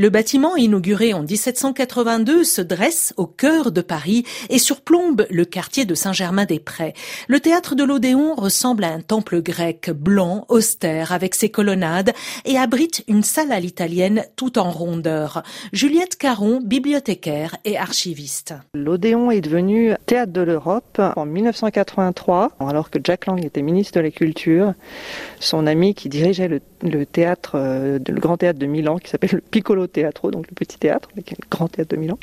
Le bâtiment, inauguré en 1782, se dresse au cœur de Paris et surplombe le quartier de Saint-Germain-des-Prés. Le théâtre de l'Odéon ressemble à un temple grec, blanc, austère, avec ses colonnades, et abrite une salle à l'italienne tout en rondeur. Juliette Caron, bibliothécaire et archiviste. L'Odéon est devenu théâtre de l'Europe en 1983, alors que Jack Lang était ministre de la Culture. Son ami qui dirigeait le, théâtre, euh, le grand théâtre de Milan, qui s'appelle le Piccolo Teatro, donc le petit théâtre, le grand théâtre de Milan,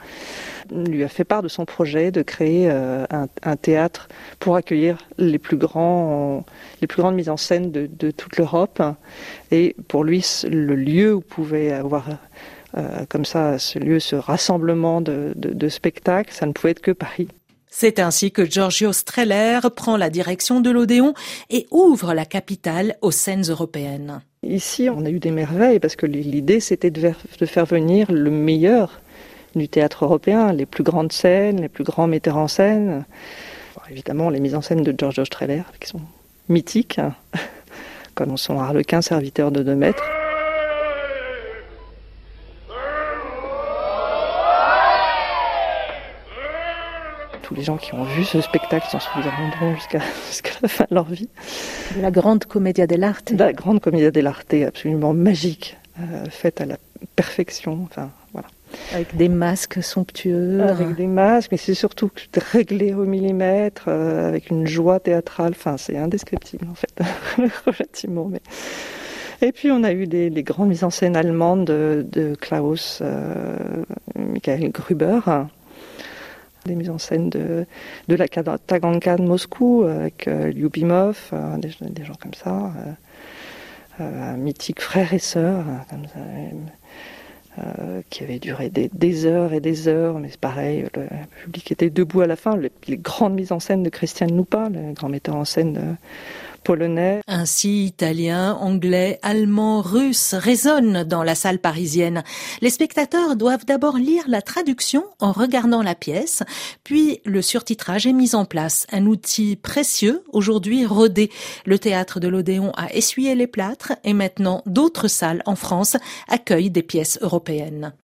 lui a fait part de son projet de créer euh, un, théâtre pour accueillir les plus grands, les plus grandes mises en scène de, toute l'Europe. Et pour lui, le lieu où pouvait avoir euh, comme ça ce lieu, ce rassemblement de spectacles, ça ne pouvait être que Paris. C'est ainsi que Giorgio Streller prend la direction de l'Odéon et ouvre la capitale aux scènes européennes. Ici, on a eu des merveilles parce que l'idée, c'était de faire venir le meilleur du théâtre européen, les plus grandes scènes, les plus grands metteurs en scène. évidemment, les mises en scène de Giorgio Streller, qui sont mythiques, comme son Harlequin, serviteur de deux mètres. Tous les gens qui ont vu ce spectacle s'en souviendront jusqu'à la fin de leur vie. La grande commedia dell'arte. La grande commedia dell'arte, absolument magique, euh, faite à la perfection. Enfin, voilà. Avec des masques somptueux. Avec des masques, mais c'est surtout réglé au millimètre, euh, avec une joie théâtrale. Enfin, c'est indescriptible en fait, relativement. Mais... Et puis on a eu des, grandes mises en scène allemandes de, Klaus euh, Michael Gruber, des mises en scène de, de la Taganka de Moscou avec euh, Lyubimov, euh, des, gens comme ça, euh, un mythique frère et sœur, comme ça, qui avait duré des, heures et des heures, mais c'est pareil, le public était debout à la fin. Les, grandes mises en scène de Christian Lupa, le grand metteur en scène de, polonais. Ainsi, italien, anglais, allemand, russe résonnent dans la salle parisienne. Les spectateurs doivent d'abord lire la traduction en regardant la pièce, puis le surtitrage est mis en place, un outil précieux aujourd'hui rodé. Le théâtre de l'Odéon a essuyé les plâtres et maintenant d'autres salles en France accueillent des pièces européennes.